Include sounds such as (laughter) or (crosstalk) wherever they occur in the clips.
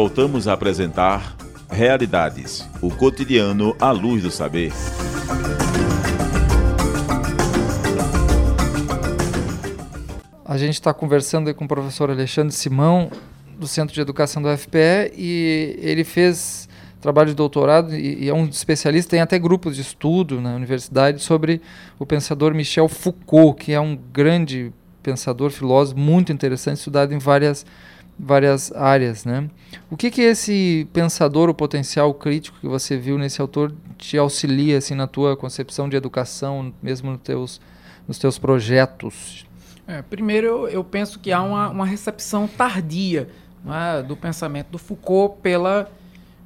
voltamos a apresentar Realidades, o cotidiano à luz do saber. A gente está conversando com o professor Alexandre Simão, do Centro de Educação do UFPE, e ele fez trabalho de doutorado e, e, é um especialista, tem até grupos de estudo na universidade sobre o pensador Michel Foucault, que é um grande pensador, filósofo, muito interessante, estudado em várias, várias áreas. Né? O que, que esse pensador, o potencial crítico que você viu nesse autor, te auxilia assim, na tua concepção de educação, mesmo nos teus, nos teus projetos? É, primeiro, eu, eu, penso que há uma, uma recepção tardia é, do pensamento do Foucault pela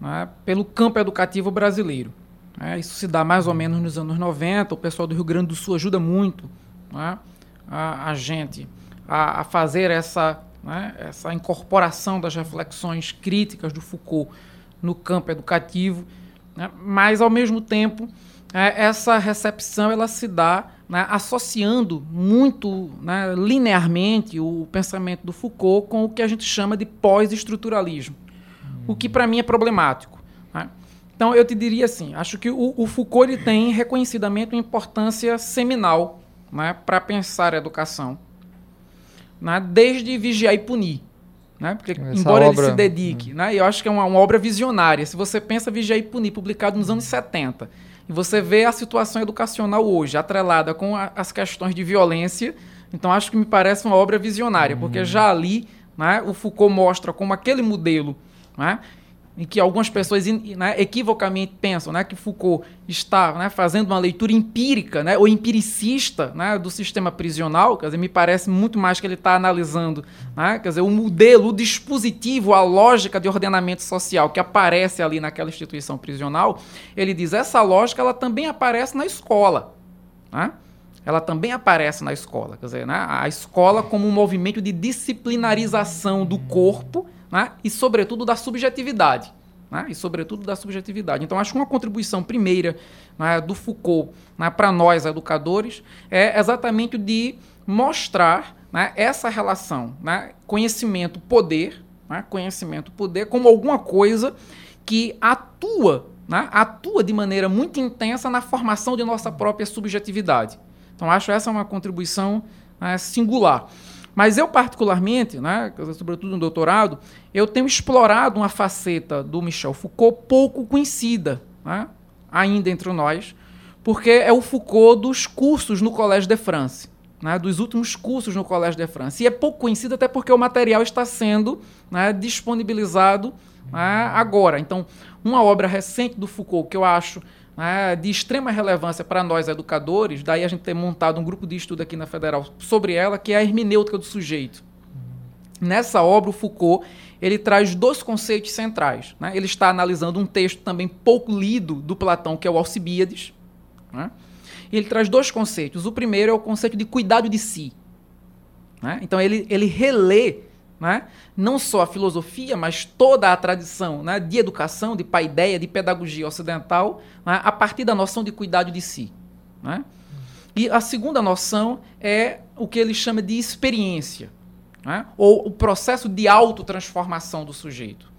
né, pelo campo educativo brasileiro. Né? Isso se dá mais ou menos nos anos 90. O pessoal do Rio Grande do Sul ajuda muito né, a, a, gente a, a fazer essa, né, essa incorporação das reflexões críticas do Foucault no campo educativo, né, mas ao mesmo tempo é, essa recepção ela se dá né, associando muito né, linearmente o pensamento do Foucault com o que a gente chama de pós-estruturalismo o que para mim é problemático. Né? Então eu te diria assim, acho que o, o Foucault tem reconhecidamente uma importância seminal né, para pensar a educação, né, desde vigiar e punir. Né? Porque, Essa embora obra... ele se dedique, hum. né? eu acho que é uma, uma, obra visionária. Se você pensa Vigiar e Punir, publicado nos anos 70, e você vê a situação educacional hoje, atrelada com a, as questões de violência, então acho que me parece uma obra visionária, porque hum. já ali né, o Foucault mostra como aquele modelo né? Em que algumas pessoas né, equivocamente pensam né, que Foucault está né, fazendo uma leitura empírica né, ou empiricista né, do sistema prisional, quer dizer, me parece muito mais que ele está analisando né, quer dizer, o modelo, o dispositivo, a lógica de ordenamento social que aparece ali naquela instituição prisional. Ele diz essa lógica ela também aparece na escola. Né? Ela também aparece na escola, quer dizer, né, a escola como um movimento de disciplinarização do corpo né? e, sobretudo, da subjetividade. Né? E, sobretudo, da subjetividade. Então, acho que uma contribuição primeira né, do Foucault né, para nós, educadores, é exatamente de mostrar né, essa relação conhecimento-poder, né, conhecimento-poder como alguma coisa que atua, atua de maneira muito intensa na formação de nossa própria subjetividade. Então, acho essa uma contribuição singular. Mas eu, particularmente, né, sobretudo no doutorado, eu tenho explorado uma faceta do Michel Foucault pouco conhecida, né, ainda entre nós, porque é o Foucault dos cursos no Collège de France. Né, dos últimos cursos no Collège de France. E é pouco conhecido até porque o material está sendo né, disponibilizado né, agora. Então, uma obra recente do Foucault que eu acho de extrema relevância para nós educadores, daí a gente ter montado um grupo de estudo aqui na Federal sobre ela, que é a hermenêutica do sujeito. Nessa obra, o Foucault ele traz dois conceitos centrais. Né? Ele está analisando um texto também pouco lido do Platão, que é o Alcibíades. Né? Ele traz dois conceitos. O primeiro é o conceito de cuidado de si. Né? Então, ele, ele relê né? não só a filosofia, mas toda a tradição né, de educação, de paideia, de pedagogia ocidental, né, a partir da noção de cuidado de si. Né? E a segunda noção é o que ele chama de experiência, né? ou o processo de autotransformação do sujeito.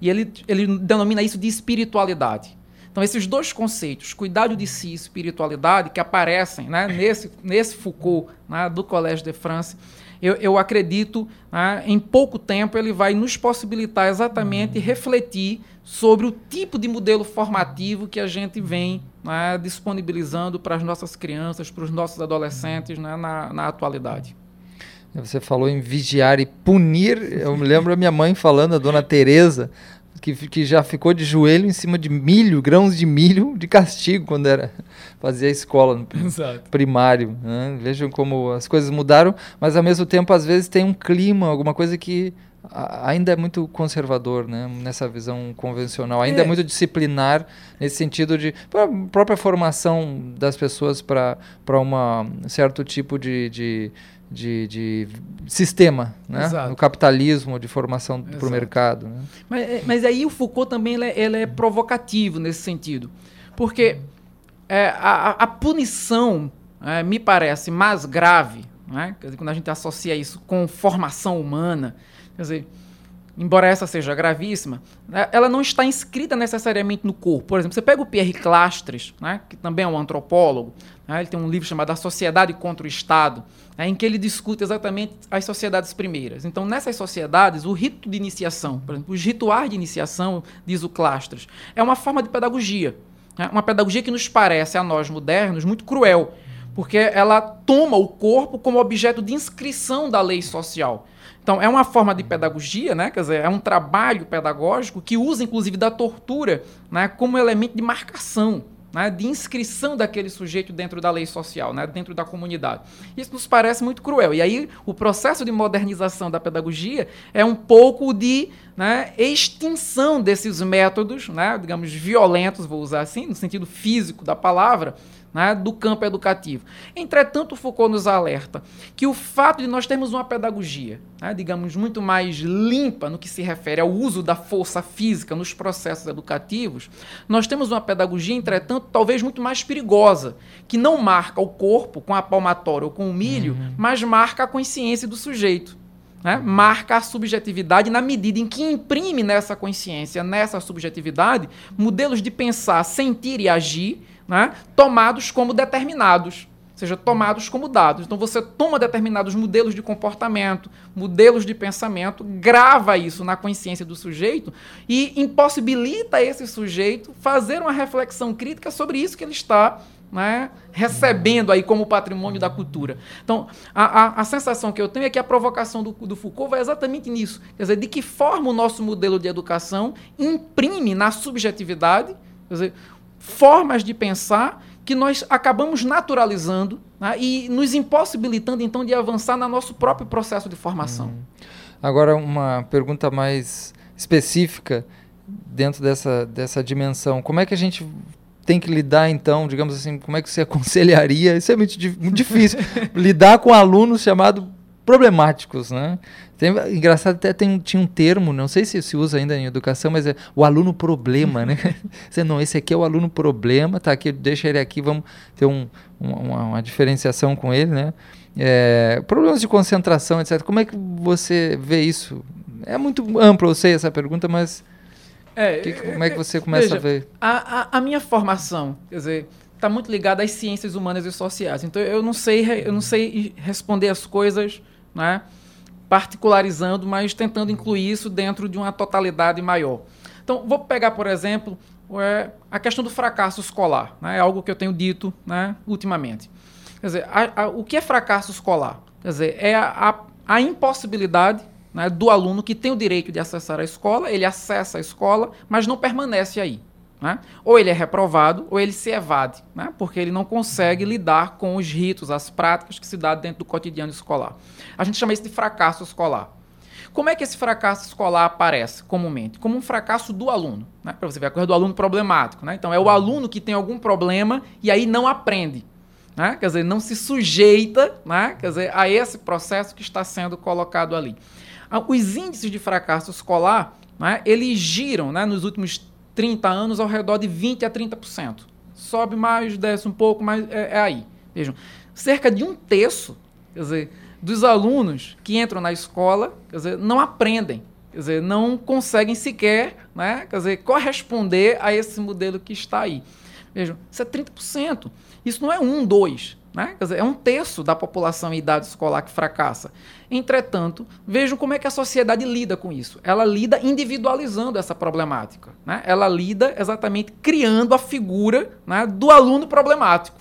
E ele, ele denomina isso de espiritualidade. Então, esses dois conceitos, cuidado de si e espiritualidade, que aparecem né, nesse, nesse Foucault do Collège de France, eu, eu acredito, né, em pouco tempo, ele vai nos possibilitar exatamente refletir sobre o tipo de modelo formativo que a gente vem né, disponibilizando para as nossas crianças, para os nossos adolescentes né, na, na atualidade. Você falou em vigiar e punir. Eu me lembro a minha mãe falando, a dona Teresa, que, que já ficou de joelho em cima de milho, grãos de milho, de castigo quando era fazia escola no Exato. primário. Né? Vejam como as coisas mudaram, mas ao mesmo tempo às vezes tem um clima, alguma coisa que ainda é muito conservador, né? Nessa visão convencional, ainda é, é muito disciplinar nesse sentido de própria formação das pessoas para para um certo tipo de, de de, de sistema, né? Exato. capitalismo, de formação para o mercado. Né? Mas, é, mas aí o Foucault também ele é, ele é provocativo nesse sentido, porque é, a, a, punição é, me parece mais grave, né? quando a gente associa isso com formação humana, quer dizer, embora essa seja gravíssima, né, ela não está inscrita necessariamente no corpo. Por exemplo, você pega o Pierre Clastres, né, que também é um antropólogo, né, ele tem um livro chamado A Sociedade contra o Estado, né, em que ele discute exatamente as sociedades primeiras. Então, nessas sociedades, o rito de iniciação, por exemplo, os rituais de iniciação, diz o Clastres, é uma forma de pedagogia. Né, uma pedagogia que nos parece, a nós modernos, muito cruel, porque ela toma o corpo como objeto de inscrição da lei social. Então, é uma forma de pedagogia, né? quer dizer, é um trabalho pedagógico que usa, inclusive, da tortura né? como elemento de marcação, né? de inscrição daquele sujeito dentro da lei social, né? dentro da comunidade. Isso nos parece muito cruel. E aí, o processo de modernização da pedagogia é um pouco de né, extinção desses métodos, né, digamos, violentos, vou usar assim, no sentido físico da palavra, né, do campo educativo. Entretanto, Foucault nos alerta que o fato de nós termos uma pedagogia, né, digamos, muito mais limpa no que se refere ao uso da força física nos processos educativos, nós temos uma pedagogia, entretanto, talvez muito mais perigosa, que não marca o corpo com a palmatória ou com o milho, uhum. mas marca a consciência do sujeito. Né? marca a subjetividade na medida em que imprime nessa consciência, nessa subjetividade, modelos de pensar, sentir e agir né, tomados como determinados, ou seja, tomados como dados. Então você toma determinados modelos de comportamento, modelos de pensamento, grava isso na consciência do sujeito e impossibilita esse sujeito fazer uma reflexão crítica sobre isso que ele está né, recebendo aí como patrimônio da cultura. Então, a, a, a, sensação que eu tenho é que a provocação do, do, Foucault vai exatamente nisso. Quer dizer, de que forma o nosso modelo de educação imprime na subjetividade, dizer, formas de pensar que nós acabamos naturalizando né, e nos impossibilitando, então, de avançar no nosso próprio processo de formação. Hum. Agora, uma pergunta mais específica dentro dessa, dessa dimensão. Como é que a gente tem que lidar, então, digamos assim, como é que você (laughs) aconselharia? Isso é muito, muito difícil. (laughs) lidar com alunos chamados problemáticos, né? Tem, engraçado, até tem, tinha um termo, não sei se se usa ainda em educação, mas é o aluno problema, né? (laughs) Você, não, esse aqui é o aluno problema, tá aqui, deixa ele aqui, vamos ter um, uma, uma, diferenciação com ele, né? É, problemas de concentração, etc. Como é que você vê isso? É muito amplo, eu sei essa pergunta, mas é, que, como é que você começa veja, a ver? A, a, a minha formação, quer dizer, está muito ligada às ciências humanas e sociais. Então eu não sei, eu não sei responder as coisas né, particularizando, mas tentando incluir isso dentro de uma totalidade maior. Então, vou pegar, por exemplo, é, a questão do fracasso escolar, né, é algo que eu tenho dito né, ultimamente. Quer dizer, a, a, o que é fracasso escolar? Quer dizer, é a, a impossibilidade né, do aluno que tem o direito de acessar a escola, ele acessa a escola, mas não permanece aí. Né? Ou ele é reprovado, ou ele se evade, né? porque ele não consegue lidar com os ritos, as práticas que se dá dentro do cotidiano escolar. A gente chama isso de fracasso escolar. Como é que esse fracasso escolar aparece comumente? Como um fracasso do aluno. Né? Para você ver a coisa do aluno problemático. Né? Então, é o aluno que tem algum problema e aí não aprende. Né? Quer dizer, não se sujeita né? Quer dizer, a esse processo que está sendo colocado ali. Ah, os índices de fracasso escolar, né? eles giram né? nos últimos 30 anos ao redor de 20% a 30%. Sobe mais, desce um pouco, mas é, é aí. Vejam, cerca de um terço quer dizer, dos alunos que entram na escola quer dizer, não aprendem, quer dizer, não conseguem sequer né, quer dizer, corresponder a esse modelo que está aí. Vejam, isso é 30%. Isso não é um, dois. Né? É um terço da população em idade escolar que fracassa. Entretanto, vejam como é que a sociedade lida com isso. Ela lida individualizando essa problemática. Né? Ela lida exatamente criando a figura né, do aluno problemático.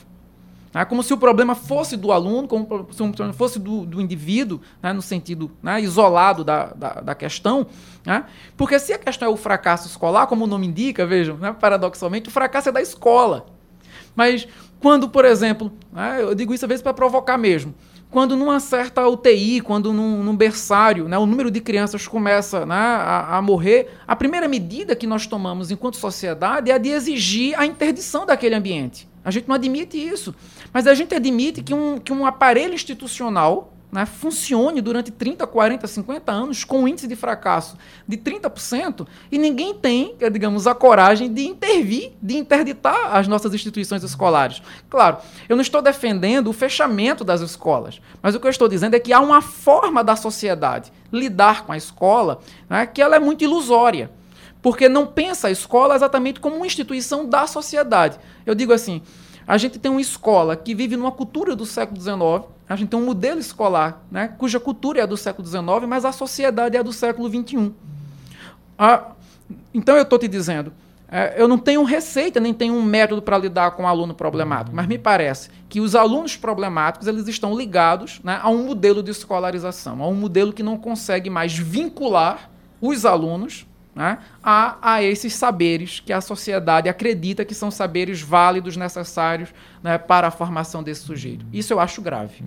Né? Como se o problema fosse do aluno, como se o problema fosse do, do indivíduo, né, no sentido né, isolado da, da, da questão. Porque se a questão é o fracasso escolar, como o nome indica, vejam, paradoxalmente, o fracasso é da escola. Mas quando, por exemplo, né, eu digo isso às vezes para provocar mesmo, quando numa certa UTI, quando num, num berçário, né, o número de crianças começa né, a, a, morrer, a primeira medida que nós tomamos enquanto sociedade é a de exigir a interdição daquele ambiente. A gente não admite isso, mas a gente admite que um, que um aparelho institucional né, funcione durante 30, 40, 50 anos com um índice de fracasso de 30% e ninguém tem, digamos, a coragem de intervir, de interditar as nossas instituições escolares. Claro, eu não estou defendendo o fechamento das escolas, mas o que eu estou dizendo é que há uma forma da sociedade lidar com a escola né, que ela é muito ilusória porque não pensa a escola exatamente como uma instituição da sociedade. Eu digo assim, a gente tem uma escola que vive numa cultura do século XIX, a gente tem um modelo escolar, né, cuja cultura é do século XIX, mas a sociedade é do século XXI. Ah, então eu estou te dizendo, é, eu não tenho receita, nem tenho um método para lidar com o aluno problemático, mas me parece que os alunos problemáticos eles estão ligados né, a um modelo de escolarização, a um modelo que não consegue mais vincular os alunos né, a, a esses saberes que a sociedade acredita que são saberes válidos, necessários né, para a formação desse sujeito. Isso eu acho grave.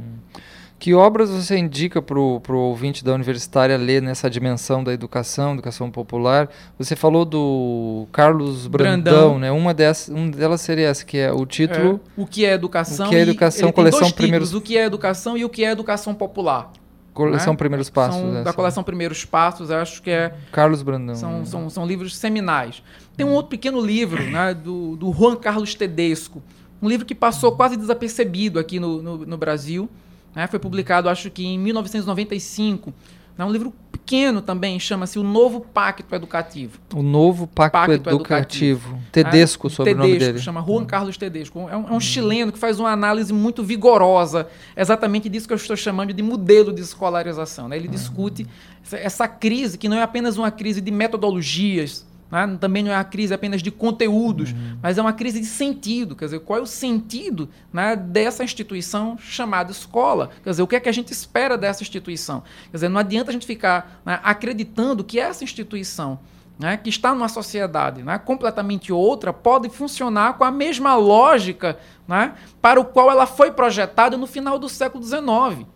Que obras você indica para o ouvinte da universitária ler nessa dimensão da educação, educação popular? Você falou do Carlos Brandão, Brandão. né? Uma, dessas, uma delas seria essa, que é o título... É, o que é educação? O que é educação, coleção primeiros... O que é educação e o que é educação popular. Coleção né? Primeiros Passos. São, da coleção Primeiros Passos, acho que é. Carlos Brandão. São, são, são livros seminais. Tem um outro pequeno livro né, do, do Juan Carlos Tedesco, um livro que passou quase desapercebido aqui no, no, no Brasil. Né, foi publicado, acho que em 1995. É um livro pequeno também, chama-se O Novo Pacto Educativo. O Novo Pacto, Pacto Educativo. Educativo. Tedesco, é, sobre Tedesco, o nome dele. chama Juan Carlos Tedesco. É um, é um chileno que faz uma análise muito vigorosa, exatamente disso que eu estou chamando de modelo de escolarização. Né? Ele uhum. discute essa crise, que não é apenas uma crise de metodologias, né? Também não é uma crise apenas de conteúdos, uhum. mas é uma crise de sentido. Quer dizer, qual é o sentido né, dessa instituição chamada escola? Quer dizer, o que é que a gente espera dessa instituição? Quer dizer, não adianta a gente ficar né, acreditando que essa instituição né, que está numa sociedade né, completamente outra, pode funcionar com a mesma lógica né, para o qual ela foi projetada no final do século XIX.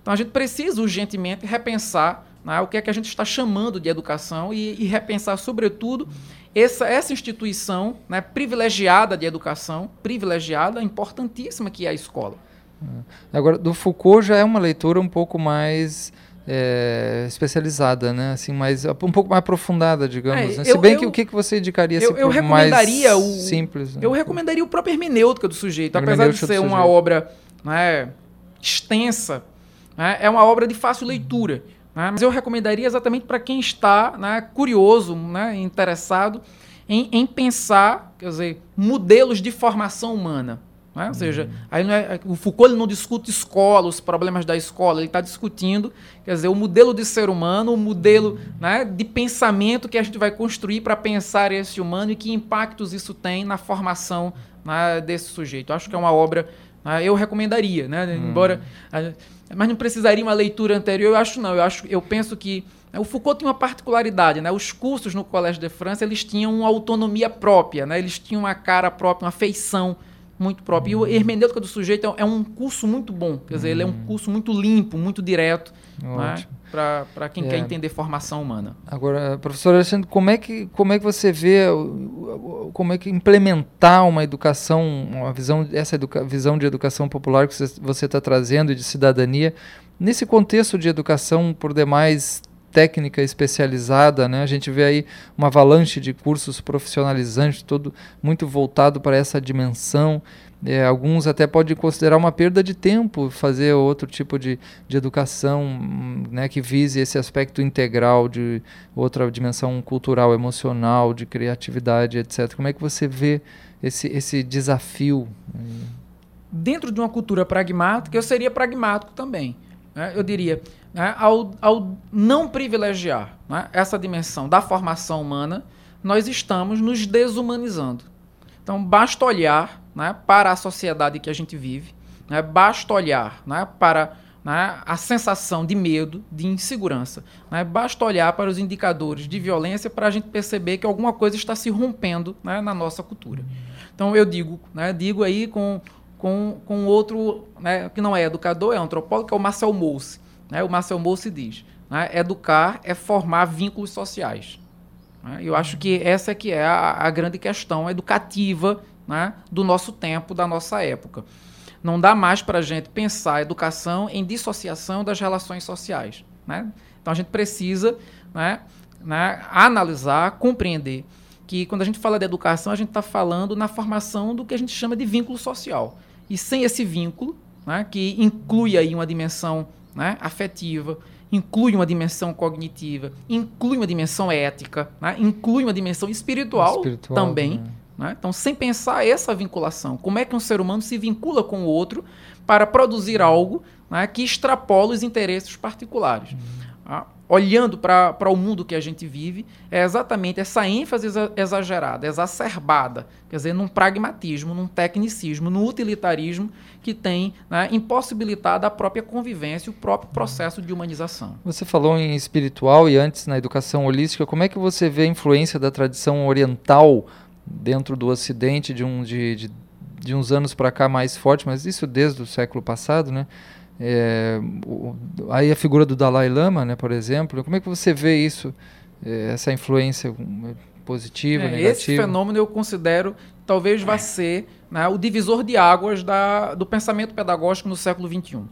Então a gente precisa urgentemente repensar né, o que é que a gente está chamando de educação e, e repensar, sobretudo, essa, essa instituição né, privilegiada de educação, privilegiada, importantíssima que é a escola. É. Agora, do Foucault já é uma leitura um pouco mais é, especializada, né? Assim, mais, um pouco mais aprofundada, digamos. É, né? Se bem eu, que o que, que você indicaria eu, assim, eu recomendaria mais o, simples? Né? Eu recomendaria o próprio hermenêutica do sujeito, apesar de ser uma obra né, extensa, né, é uma obra de fácil leitura. Né? Mas eu recomendaria exatamente para quem está né, curioso, né, interessado em, em, pensar, quer dizer, modelos de formação humana. Né? Ou seja, uhum. aí é, o Foucault não discute escola, os problemas da escola, ele está discutindo, quer dizer, o modelo de ser humano, o modelo né, de pensamento que a gente vai construir para pensar esse humano e que impactos isso tem na formação né, desse sujeito. Eu acho que é uma obra, eu recomendaria, né, embora mas não precisaria uma leitura anterior, eu acho não. Eu, acho, eu penso que né, o Foucault tem uma particularidade, né? Os cursos no Colégio de França, eles tinham uma autonomia própria, né? Eles tinham uma cara própria, uma feição muito própria. E o hermenêutica do sujeito é um curso muito bom, quer dizer, ele é um hum. curso muito limpo, muito direto, né? Para quem é. quer entender formação humana. Agora, professor Alexandre, como é que, como é que você vê, como é que implementar uma educação, uma visão, essa educa visão de educação popular que você está trazendo e de cidadania, nesse contexto de educação por demais técnica especializada, né? A gente vê aí uma avalanche de cursos profissionalizantes, todo muito voltado para essa dimensão. É, alguns até podem considerar uma perda de tempo fazer outro tipo de, de educação né, que vise esse aspecto integral de outra dimensão cultural, emocional, de criatividade, etc. Como é que você vê esse, esse desafio? Dentro de uma cultura pragmática, eu seria pragmático também. Né? Eu diria, né, ao, ao não privilegiar né, essa dimensão da formação humana, nós estamos nos desumanizando. Então, basta olhar né, para a sociedade que a gente vive, né, basta olhar né, para né, a sensação de medo, de insegurança. Né, basta olhar para os indicadores de violência para a gente perceber que alguma coisa está se rompendo né, na nossa cultura. Então, eu digo, digo aí com, com, com outro que não é educador, é antropólogo, que é o Marcel Mousse. Né? O Marcel Mousse diz: educar é formar vínculos sociais. Né? Eu acho que essa é que é a, a grande questão educativa né, do nosso tempo, da nossa época. Não dá mais para a gente pensar a educação em dissociação das relações sociais. Né? Então a gente precisa né, né, analisar, compreender que quando a gente fala de educação, a gente está falando na formação do que a gente chama de vínculo social. E sem esse vínculo, né, que inclui aí uma dimensão afetiva, inclui uma dimensão cognitiva, inclui uma dimensão ética, né, inclui uma dimensão espiritual, espiritual também. Né? Né? Então, sem pensar essa vinculação, como é que um ser humano se vincula com o outro para produzir algo né, que extrapola os interesses particulares. Uhum. Ah, olhando para o mundo que a gente vive, é exatamente essa ênfase exagerada, exacerbada, quer dizer, num pragmatismo, num tecnicismo, no utilitarismo que tem né, impossibilitado a própria convivência, o próprio processo de humanização. Você falou em espiritual e antes na educação holística, como é que você vê a influência da tradição oriental dentro do Ocidente de, um, de, de, de uns anos para cá mais forte, mas isso desde o século passado, né? É, o, aí a figura do Dalai Lama, né, por exemplo, como é que você vê isso, é, essa influência positiva, é, negativa? Esse fenômeno eu considero talvez vá ser né, o divisor de águas da, do pensamento pedagógico no século XXI.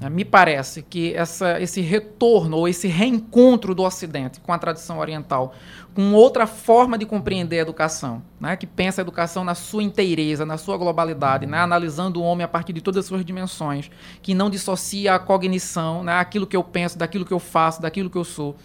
Né, me parece que essa, esse retorno ou esse reencontro do Ocidente com a tradição oriental, com outra forma de compreender a educação, né, que pensa a educação na sua inteireza, na sua globalidade, né, analisando o homem a partir de todas as suas dimensões, que não dissocia a cognição, né, aquilo que eu penso, daquilo que eu faço, daquilo que eu sou.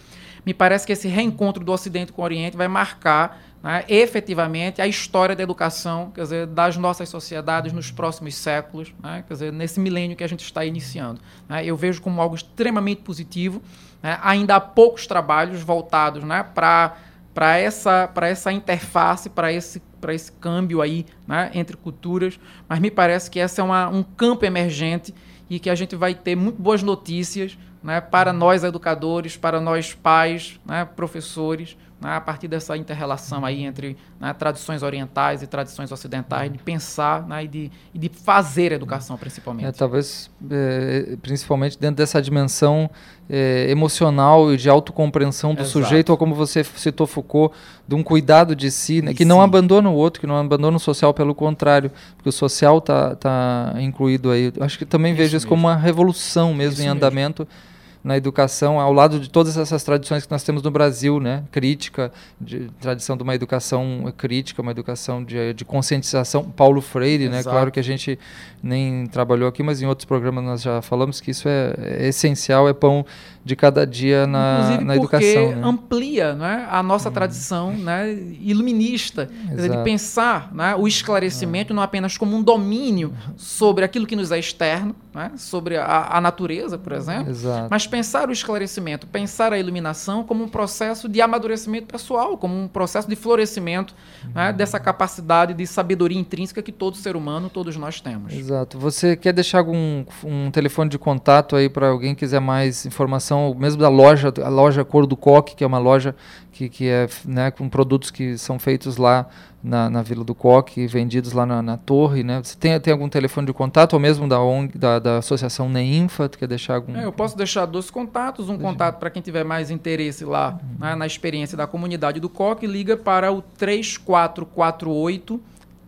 Me parece que esse reencontro do Ocidente com o Oriente vai marcar né, efetivamente a história da educação, quer dizer, das nossas sociedades nos próximos séculos, né, quer dizer, nesse milênio que a gente está iniciando. Né, eu vejo como algo extremamente positivo. Né, ainda há poucos trabalhos voltados né, para para essa, essa interface, para esse, esse câmbio aí né, entre culturas, mas me parece que esse é uma, um campo emergente e que a gente vai ter muito boas notícias né, para nós educadores, para nós pais, né, professores, né, a partir dessa interrelação aí entre né, tradições orientais e tradições ocidentais, de pensar né, e, de, e de fazer educação, principalmente. É, talvez, é, principalmente dentro dessa dimensão é, emocional e de autocompreensão do Exato. sujeito, ou como você citou Foucault, de um cuidado de si, né, que não abandona o outro, que não abandona o social, pelo contrário, porque o social está tá incluído aí. Acho que também isso vejo isso como uma revolução mesmo isso em andamento. Mesmo na educação, ao lado de todas essas tradições que nós temos no Brasil, né? Crítica, de, tradição de uma educação crítica, uma educação de, de conscientização. Paulo Freire, né? Claro que a gente nem trabalhou aqui, mas em outros programas nós já falamos que isso é, é essencial, é pão de cada dia na, Inclusive na educação. Né? amplia né, a nossa hum. tradição né, iluminista, dizer, de pensar né, o esclarecimento é. não apenas como um domínio sobre aquilo que nos é externo, né, sobre a, a, natureza, por exemplo, Exato. mas pensar o esclarecimento, pensar a iluminação como um processo de amadurecimento pessoal, como um processo de florescimento né, uhum. dessa capacidade de sabedoria intrínseca que todo ser humano, todos nós temos. Exato. Você quer deixar algum um telefone de contato aí para alguém quiser mais informação? mesmo da loja, a loja Cor do Coque, que é uma loja que, que é né, com produtos que são feitos lá na, na Vila do Coque, vendidos lá na, na, torre, né? Você tem, tem algum telefone de contato ou mesmo da ONG, da, da Associação Neinfa, tu quer deixar algum? É, eu posso deixar dois contatos, um Deixa. contato para quem tiver mais interesse lá uhum. né, na experiência da comunidade do Coque, liga para o 3448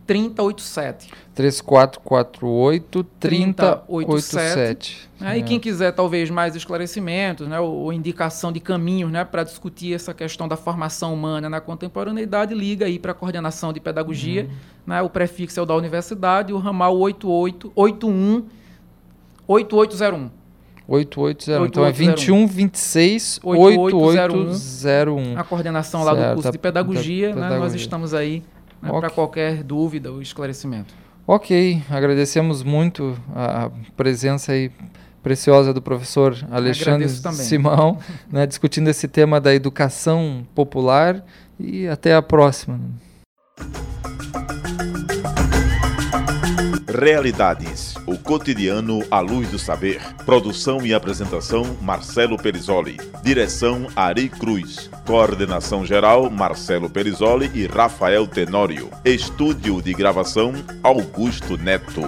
3087. 3448 3087. É, E quem quiser talvez mais esclarecimentos, né, ou, ou indicação de caminhos, né, para discutir essa questão da formação humana na contemporaneidade, liga aí para a coordenação de pedagogia, uhum. né, o prefixo é o da universidade, o ramal 8881 8801. 8801. Então é 21 26 8801. A coordenação lá certo. do curso de pedagogia, da, da, né, nós estamos aí né, okay. para qualquer dúvida ou esclarecimento. Ok, agradecemos muito a presença aí preciosa do professor Alexandre Simão, (laughs) né, discutindo esse tema da educação popular e até a próxima. Realidades. O cotidiano à luz do saber. Produção e apresentação: Marcelo Perisoli. Direção: Ari Cruz. Coordenação geral: Marcelo Perisoli e Rafael Tenório. Estúdio de gravação: Augusto Neto.